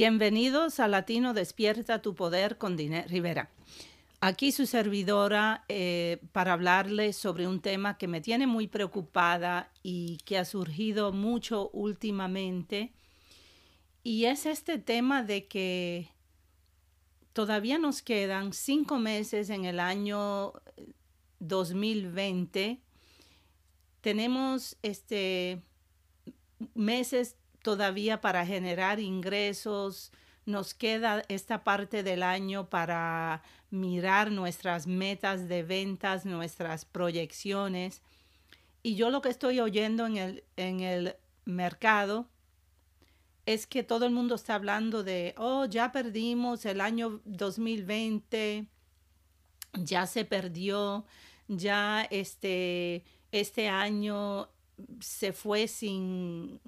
Bienvenidos a Latino Despierta tu Poder con Diné Rivera. Aquí su servidora eh, para hablarles sobre un tema que me tiene muy preocupada y que ha surgido mucho últimamente. Y es este tema de que todavía nos quedan cinco meses en el año 2020. Tenemos este meses todavía para generar ingresos. Nos queda esta parte del año para mirar nuestras metas de ventas, nuestras proyecciones. Y yo lo que estoy oyendo en el, en el mercado es que todo el mundo está hablando de, oh, ya perdimos el año 2020, ya se perdió, ya este, este año se fue sin,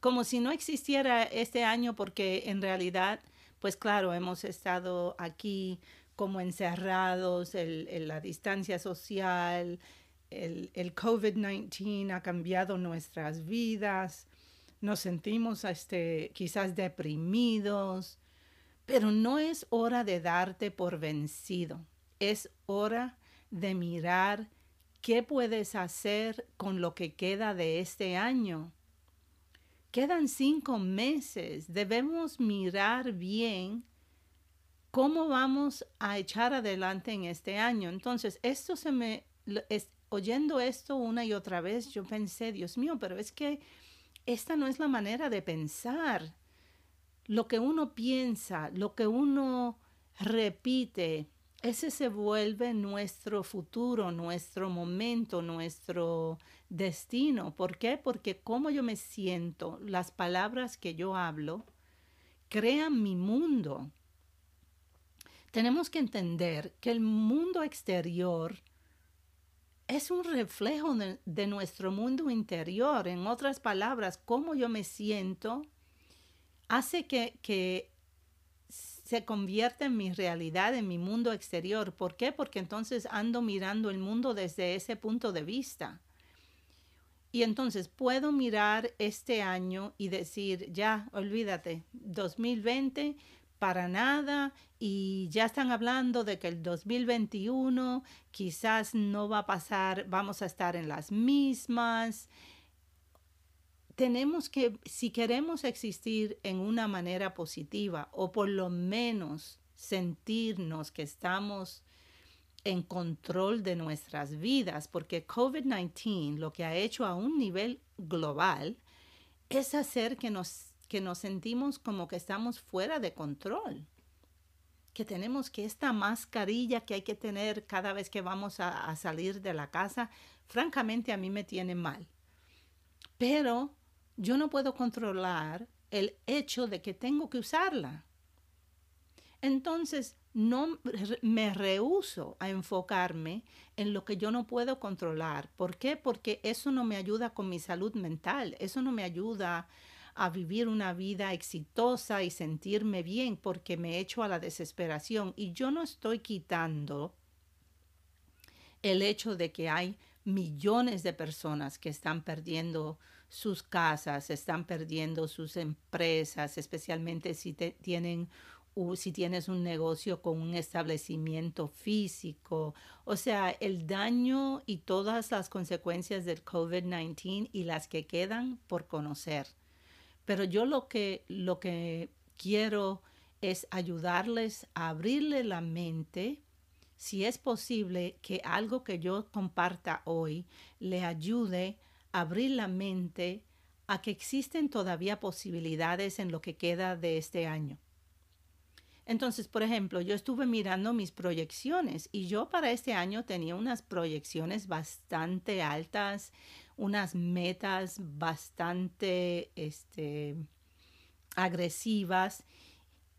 como si no existiera este año porque en realidad, pues claro, hemos estado aquí como encerrados, el, la distancia social, el, el COVID-19 ha cambiado nuestras vidas, nos sentimos este, quizás deprimidos, pero no es hora de darte por vencido, es hora de mirar qué puedes hacer con lo que queda de este año Quedan cinco meses. Debemos mirar bien cómo vamos a echar adelante en este año. Entonces, esto se me, oyendo esto una y otra vez, yo pensé, Dios mío, pero es que esta no es la manera de pensar. Lo que uno piensa, lo que uno repite, ese se vuelve nuestro futuro, nuestro momento, nuestro destino. ¿Por qué? Porque como yo me siento, las palabras que yo hablo, crean mi mundo. Tenemos que entender que el mundo exterior es un reflejo de, de nuestro mundo interior. En otras palabras, cómo yo me siento hace que, que se convierte en mi realidad, en mi mundo exterior. ¿Por qué? Porque entonces ando mirando el mundo desde ese punto de vista. Y entonces puedo mirar este año y decir, ya, olvídate, 2020 para nada y ya están hablando de que el 2021 quizás no va a pasar, vamos a estar en las mismas tenemos que, si queremos existir en una manera positiva o por lo menos sentirnos que estamos en control de nuestras vidas, porque COVID-19 lo que ha hecho a un nivel global es hacer que nos, que nos sentimos como que estamos fuera de control, que tenemos que esta mascarilla que hay que tener cada vez que vamos a, a salir de la casa, francamente a mí me tiene mal. Pero yo no puedo controlar el hecho de que tengo que usarla. Entonces, no me rehuso a enfocarme en lo que yo no puedo controlar. ¿Por qué? Porque eso no me ayuda con mi salud mental, eso no me ayuda a vivir una vida exitosa y sentirme bien porque me echo a la desesperación. Y yo no estoy quitando el hecho de que hay millones de personas que están perdiendo sus casas, están perdiendo sus empresas, especialmente si tienen si tienes un negocio con un establecimiento físico. O sea, el daño y todas las consecuencias del COVID-19 y las que quedan por conocer. Pero yo lo que, lo que quiero es ayudarles a abrirle la mente, si es posible, que algo que yo comparta hoy le ayude abrir la mente a que existen todavía posibilidades en lo que queda de este año. Entonces, por ejemplo, yo estuve mirando mis proyecciones y yo para este año tenía unas proyecciones bastante altas, unas metas bastante este, agresivas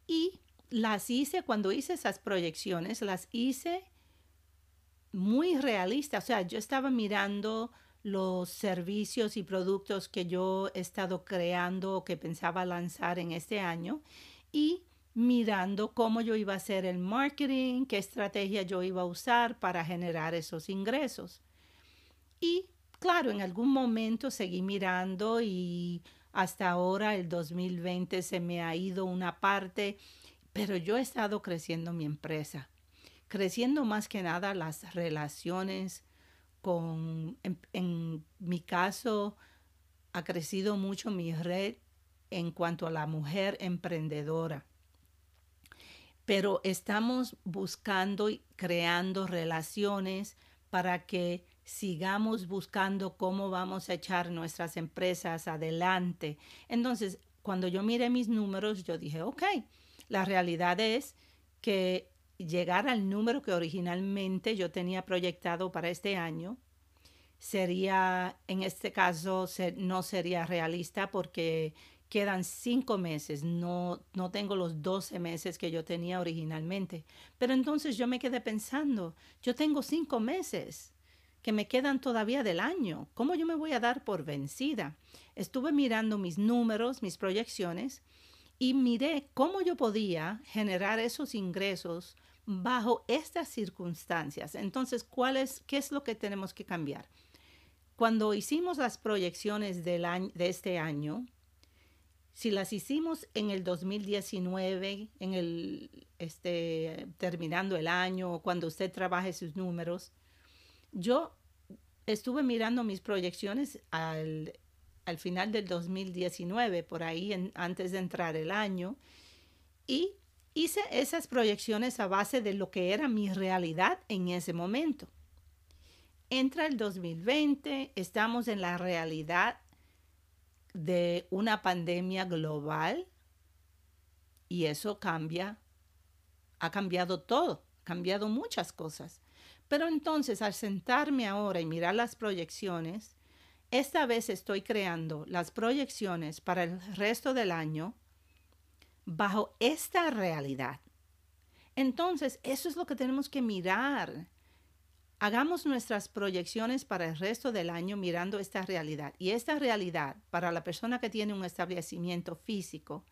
y las hice, cuando hice esas proyecciones, las hice muy realistas. O sea, yo estaba mirando los servicios y productos que yo he estado creando o que pensaba lanzar en este año y mirando cómo yo iba a hacer el marketing, qué estrategia yo iba a usar para generar esos ingresos. Y claro, en algún momento seguí mirando y hasta ahora el 2020 se me ha ido una parte, pero yo he estado creciendo mi empresa, creciendo más que nada las relaciones con, en, mi caso, ha crecido mucho mi red en cuanto a la mujer emprendedora. Pero estamos buscando y creando relaciones para que sigamos buscando cómo vamos a echar nuestras empresas adelante. Entonces, cuando yo miré mis números, yo dije, ok, la realidad es que llegar al número que originalmente yo tenía proyectado para este año sería, en este caso, no sería realista porque quedan cinco meses, no, no tengo los doce meses que yo tenía originalmente. Pero entonces yo me quedé pensando, yo tengo cinco meses que me quedan todavía del año. ¿Cómo yo me voy a dar por vencida? Estuve mirando mis números, mis proyecciones, y miré cómo yo podía generar esos ingresos bajo estas circunstancias. Entonces, ¿cuál es, ¿qué es lo que tenemos que cambiar? Cuando hicimos las proyecciones del año, de este año, si las hicimos en el 2019, en el, este, terminando el año, cuando usted trabaje sus números, yo estuve mirando mis proyecciones al, final del 2019, por ahí antes de entrar el año, y hice esas proyecciones a base de lo que era mi realidad en ese momento. Entra el 2020, estamos en la realidad de una pandemia global y eso cambia, ha cambiado todo, ha cambiado muchas cosas. Pero entonces al sentarme ahora y mirar las proyecciones, esta vez estoy creando las proyecciones para el resto del año bajo esta realidad. Entonces, eso es lo que tenemos que mirar. Hagamos nuestras proyecciones para el resto del año mirando esta realidad. Y esta realidad, para la persona que tiene un establecimiento físico,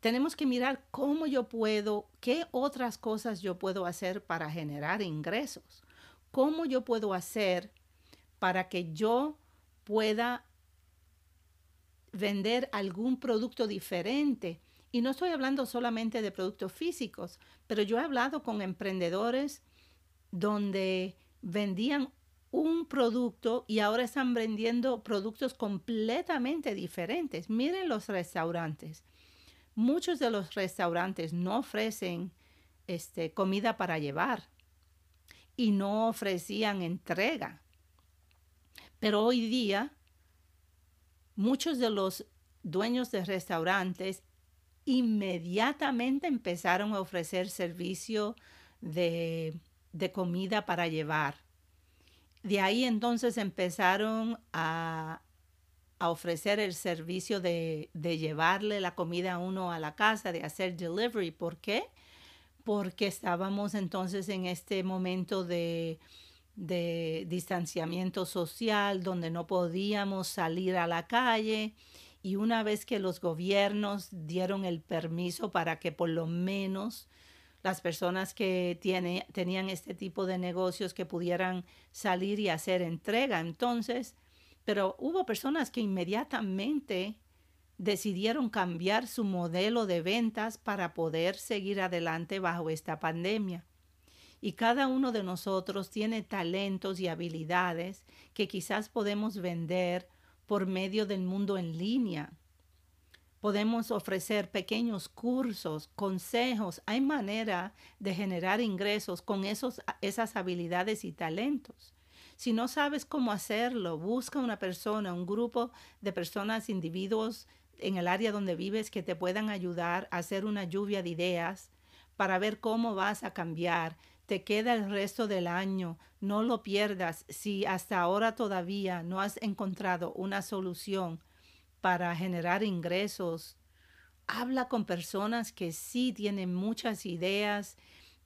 tenemos que mirar cómo yo puedo, qué otras cosas yo puedo hacer para generar ingresos, cómo yo puedo hacer para que yo pueda vender algún producto diferente. Y no estoy hablando solamente de productos físicos, pero yo he hablado con emprendedores donde vendían un producto y ahora están vendiendo productos completamente diferentes. Miren los restaurantes muchos de los restaurantes no ofrecen este, comida para llevar y no ofrecían entrega. Pero hoy día, muchos de los dueños de restaurantes inmediatamente empezaron a ofrecer servicio de, de comida para llevar. De ahí entonces empezaron a, a ofrecer el servicio de, llevarle la comida a uno a la casa, de hacer delivery. ¿Por qué? Porque estábamos entonces en este momento de, de distanciamiento social donde no podíamos salir a la calle y una vez que los gobiernos dieron el permiso para que por lo menos las personas que tiene, tenían este tipo de negocios que pudieran salir y hacer entrega, entonces pero hubo personas que inmediatamente decidieron cambiar su modelo de ventas para poder seguir adelante bajo esta pandemia. Y cada uno de nosotros tiene talentos y habilidades que quizás podemos vender por medio del mundo en línea. Podemos ofrecer pequeños cursos, consejos. Hay manera de generar ingresos con esos, esas habilidades y talentos. Si no sabes cómo hacerlo, busca una persona, un grupo de personas, individuos en el área donde vives que te puedan ayudar a hacer una lluvia de ideas para ver cómo vas a cambiar. Te queda el resto del año, no lo pierdas. Si hasta ahora todavía no has encontrado una solución para generar ingresos, habla con personas que sí tienen muchas ideas,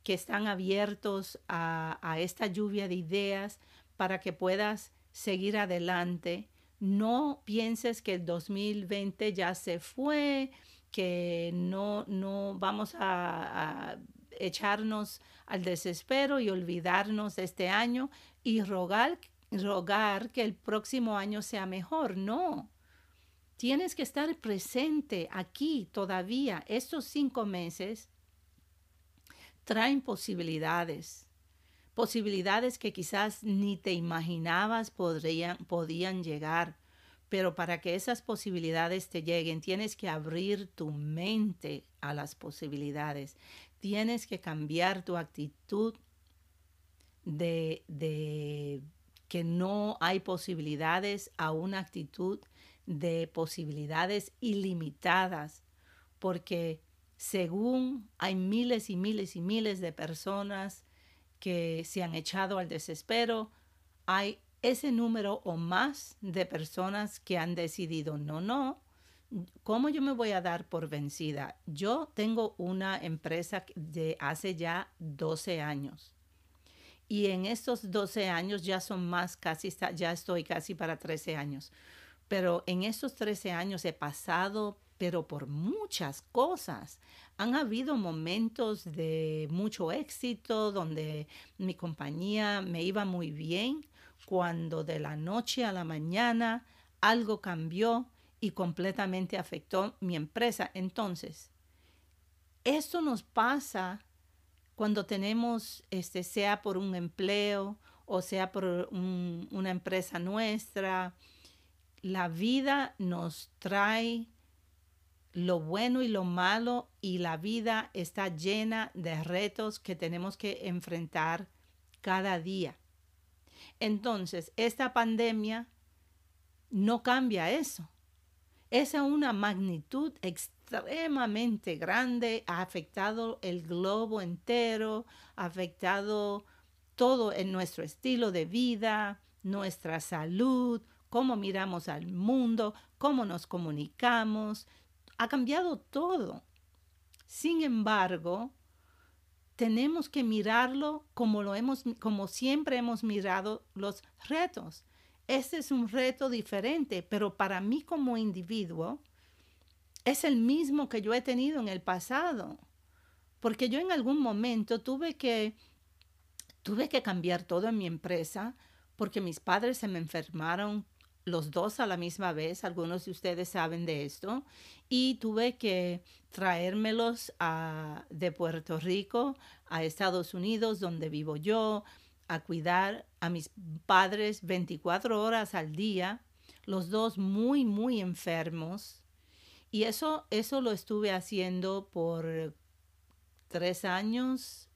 que están abiertos a, a esta lluvia de ideas para que puedas seguir adelante. No pienses que el 2020 ya se fue, que no, no vamos a, echarnos al desespero y olvidarnos de este año y rogar, rogar que el próximo año sea mejor. No. tienes que estar presente aquí todavía. Estos cinco meses traen posibilidades, posibilidades que quizás ni te imaginabas podrían, podían llegar. Pero para que esas posibilidades te lleguen, tienes que abrir tu mente a las posibilidades. Tienes que cambiar tu actitud de, de que no hay posibilidades a una actitud de posibilidades ilimitadas, porque según hay miles y miles y miles de personas que se han echado al desespero, hay ese número o más de personas que han decidido, no, no, ¿cómo yo me voy a dar por vencida? Yo tengo una empresa de hace ya 12 años. Y en estos 12 años ya son más, casi, ya estoy casi para 13 años. Pero en estos 13 años he pasado, pero por muchas cosas. Han habido momentos de mucho éxito donde mi compañía me iba muy bien, cuando de la noche a la mañana algo cambió y completamente afectó mi empresa. Entonces, esto nos pasa cuando tenemos, este, sea por un empleo o sea por una empresa nuestra, la vida nos trae lo bueno y lo malo y la vida está llena de retos que tenemos que enfrentar cada día. Entonces, esta pandemia no cambia eso. Es una magnitud extremadamente grande, ha afectado el globo entero, ha afectado todo en nuestro estilo de vida, nuestra salud, cómo miramos al mundo, cómo nos comunicamos, ha cambiado todo. Sin embargo, tenemos que mirarlo como lo hemos como siempre hemos mirado los retos. Este es un reto diferente, pero para mí como individuo es el mismo que yo he tenido en el pasado. Porque yo en algún momento tuve que tuve que cambiar todo en mi empresa porque mis padres se me enfermaron los dos a la misma vez, algunos de ustedes saben de esto, y tuve que traérmelos a, de Puerto Rico a Estados Unidos, donde vivo yo, a cuidar a mis padres 24 horas al día, los dos muy, muy enfermos. Y eso, eso lo estuve haciendo por tres años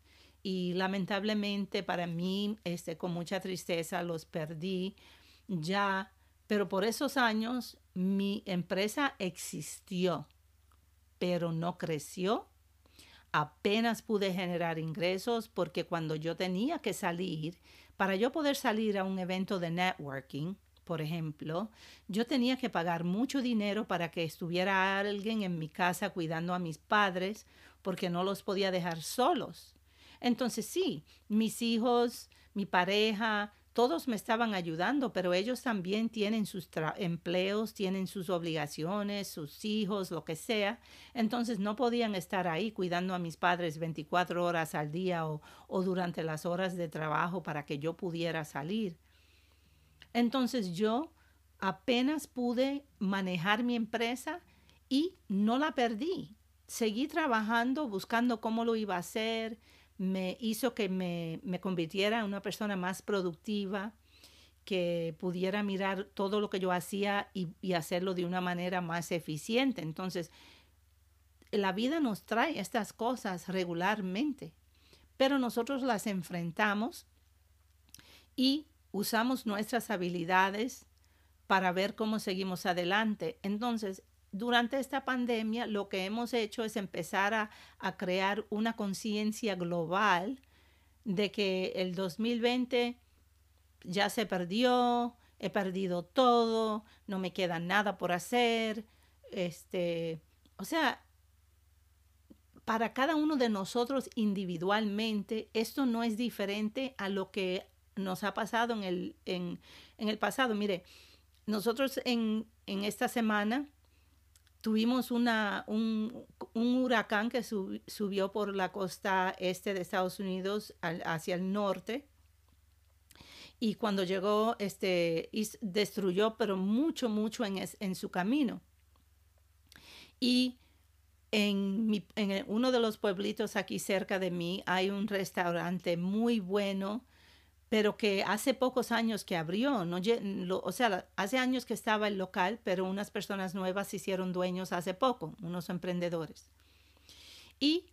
y lamentablemente para mí, este, con mucha tristeza, los perdí ya pero por esos años mi empresa existió, pero no creció. Apenas pude generar ingresos porque cuando yo tenía que salir, para yo poder salir a un evento de networking, por ejemplo, yo tenía que pagar mucho dinero para que estuviera alguien en mi casa cuidando a mis padres porque no los podía dejar solos. Entonces sí, mis hijos, mi pareja, todos me estaban ayudando, pero ellos también tienen sus empleos, tienen sus obligaciones, sus hijos, lo que sea. Entonces no podían estar ahí cuidando a mis padres 24 horas al día o, o durante las horas de trabajo para que yo pudiera salir. Entonces yo apenas pude manejar mi empresa y no la perdí. Seguí trabajando, buscando cómo lo iba a hacer, me hizo que me, convirtiera en una persona más productiva, que pudiera mirar todo lo que yo hacía y, y, hacerlo de una manera más eficiente. Entonces, la vida nos trae estas cosas regularmente, pero nosotros las enfrentamos y usamos nuestras habilidades para ver cómo seguimos adelante. Entonces, durante esta pandemia lo que hemos hecho es empezar a, crear una conciencia global de que el 2020 ya se perdió, he perdido todo, no me queda nada por hacer. Este, o sea, para cada uno de nosotros individualmente, esto no es diferente a lo que nos ha pasado en el, en, el pasado. Mire, nosotros en, en esta semana tuvimos una, un, huracán que subió por la costa este de Estados Unidos hacia el norte. Y cuando llegó, este, destruyó, pero mucho, mucho en, en su camino. Y en, en uno de los pueblitos aquí cerca de mí hay un restaurante muy bueno pero que hace pocos años que abrió, no, o sea, hace años que estaba el local, pero unas personas nuevas se hicieron dueños hace poco, unos emprendedores. Y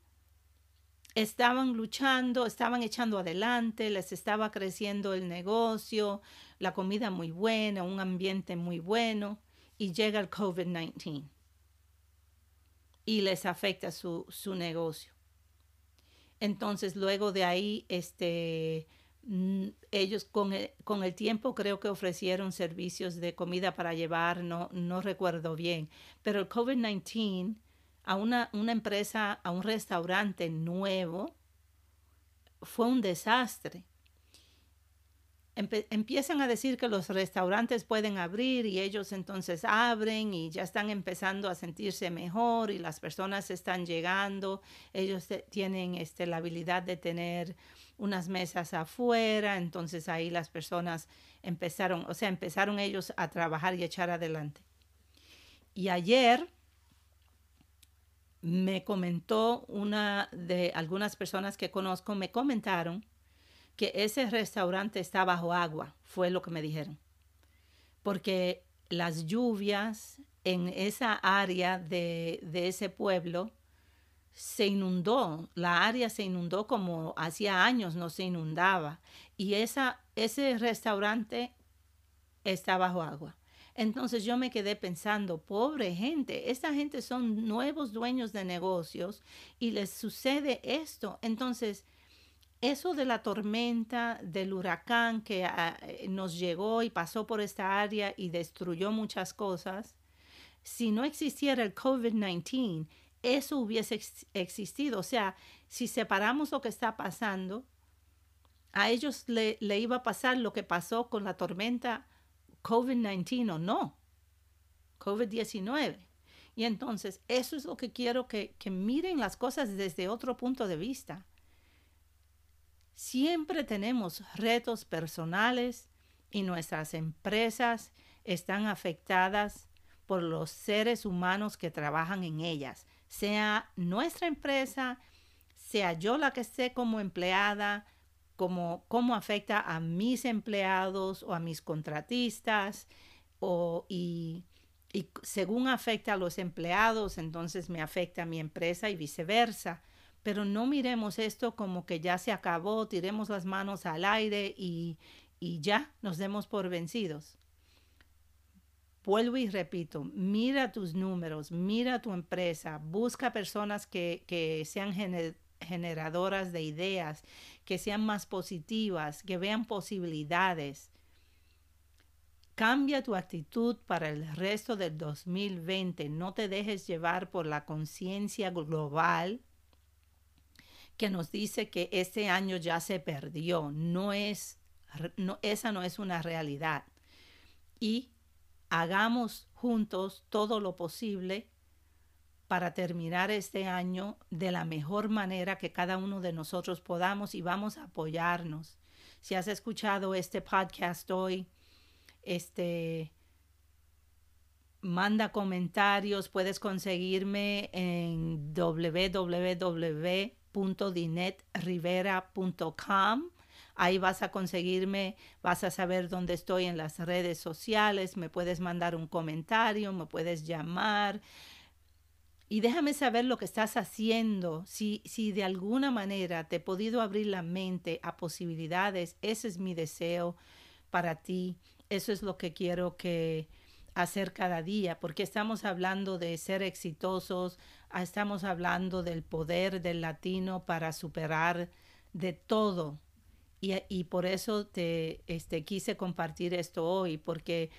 estaban luchando, estaban echando adelante, les estaba creciendo el negocio, la comida muy buena, un ambiente muy bueno, y llega el COVID-19 y les afecta su, su negocio. Entonces, luego de ahí, este, ellos con el, con el, tiempo creo que ofrecieron servicios de comida para llevar, no, no recuerdo bien, pero el COVID-19 a una, una empresa, a un restaurante nuevo, fue un desastre. Empiezan a decir que los restaurantes pueden abrir y ellos entonces abren y ya están empezando a sentirse mejor y las personas están llegando, ellos tienen este, la habilidad de tener unas mesas afuera, entonces ahí las personas empezaron, o sea, empezaron ellos a trabajar y echar adelante. Y ayer me comentó una de algunas personas que conozco, me comentaron que ese restaurante está bajo agua, fue lo que me dijeron. Porque las lluvias en esa área de, ese pueblo se inundó, la área se inundó como hacía años no se inundaba y esa, ese restaurante está bajo agua. Entonces yo me quedé pensando, pobre gente, esta gente son nuevos dueños de negocios y les sucede esto. Entonces, eso de la tormenta, del huracán que ah, eh, nos llegó y pasó por esta área y destruyó muchas cosas, si no existiera el COVID-19, eso hubiese existido. O sea, si separamos lo que está pasando, a ellos le, iba a pasar lo que pasó con la tormenta COVID-19 o no, COVID-19. Y entonces, eso es lo que quiero que, que miren las cosas desde otro punto de vista Siempre tenemos retos personales y nuestras empresas están afectadas por los seres humanos que trabajan en ellas, sea nuestra empresa, sea yo la que esté como empleada, como cómo afecta a mis empleados o a mis contratistas o, y, y según afecta a los empleados, entonces me afecta a mi empresa y viceversa pero no miremos esto como que ya se acabó, tiremos las manos al aire y, ya nos demos por vencidos. Vuelvo y repito, mira tus números, mira tu empresa, busca personas que, sean generadoras de ideas, que sean más positivas, que vean posibilidades. Cambia tu actitud para el resto del 2020. No te dejes llevar por la conciencia global que nos dice que este año ya se perdió. No es, no, esa no es una realidad. Y hagamos juntos todo lo posible para terminar este año de la mejor manera que cada uno de nosotros podamos y vamos a apoyarnos. Si has escuchado este podcast hoy, este manda comentarios, puedes conseguirme en www .dinetrivera.com. Ahí vas a conseguirme, vas a saber dónde estoy en las redes sociales, me puedes mandar un comentario, me puedes llamar. Y déjame saber lo que estás haciendo, si, si de alguna manera te he podido abrir la mente a posibilidades, ese es mi deseo para ti, eso es lo que quiero que, hacer cada día, porque estamos hablando de ser exitosos, ah, estamos hablando del poder del latino para superar de todo. Y, por eso te este, quise compartir esto hoy, porque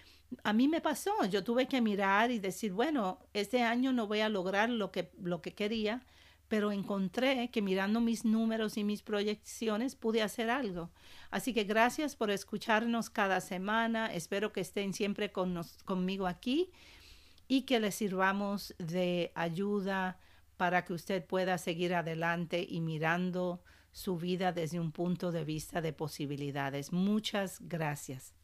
a mí me pasó, yo tuve que mirar y decir, bueno, este año no voy a lograr lo que, lo que quería, pero encontré que mirando mis números y mis proyecciones pude hacer algo. Así que gracias por escucharnos cada semana. Espero que estén siempre con conmigo aquí y que les sirvamos de ayuda para que usted pueda seguir adelante y mirando su vida desde un punto de vista de posibilidades. Muchas gracias.